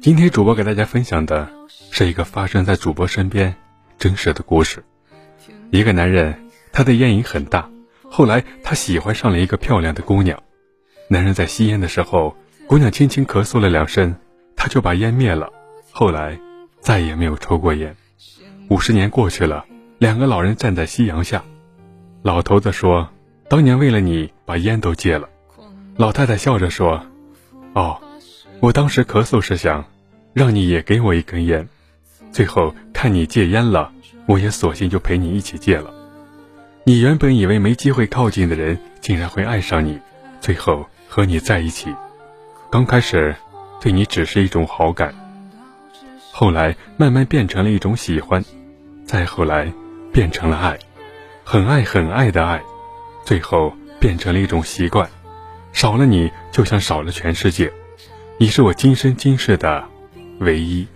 今天主播给大家分享的是一个发生在主播身边真实的故事。一个男人，他的烟瘾很大，后来他喜欢上了一个漂亮的姑娘。男人在吸烟的时候，姑娘轻轻咳嗽了两声，他就把烟灭了。后来再也没有抽过烟。五十年过去了，两个老人站在夕阳下，老头子说：“当年为了你，把烟都戒了。”老太太笑着说：“哦，我当时咳嗽是想，让你也给我一根烟，最后看你戒烟了，我也索性就陪你一起戒了。你原本以为没机会靠近的人，竟然会爱上你，最后和你在一起。刚开始，对你只是一种好感，后来慢慢变成了一种喜欢，再后来变成了爱，很爱很爱的爱，最后变成了一种习惯。”少了你，就像少了全世界。你是我今生今世的唯一。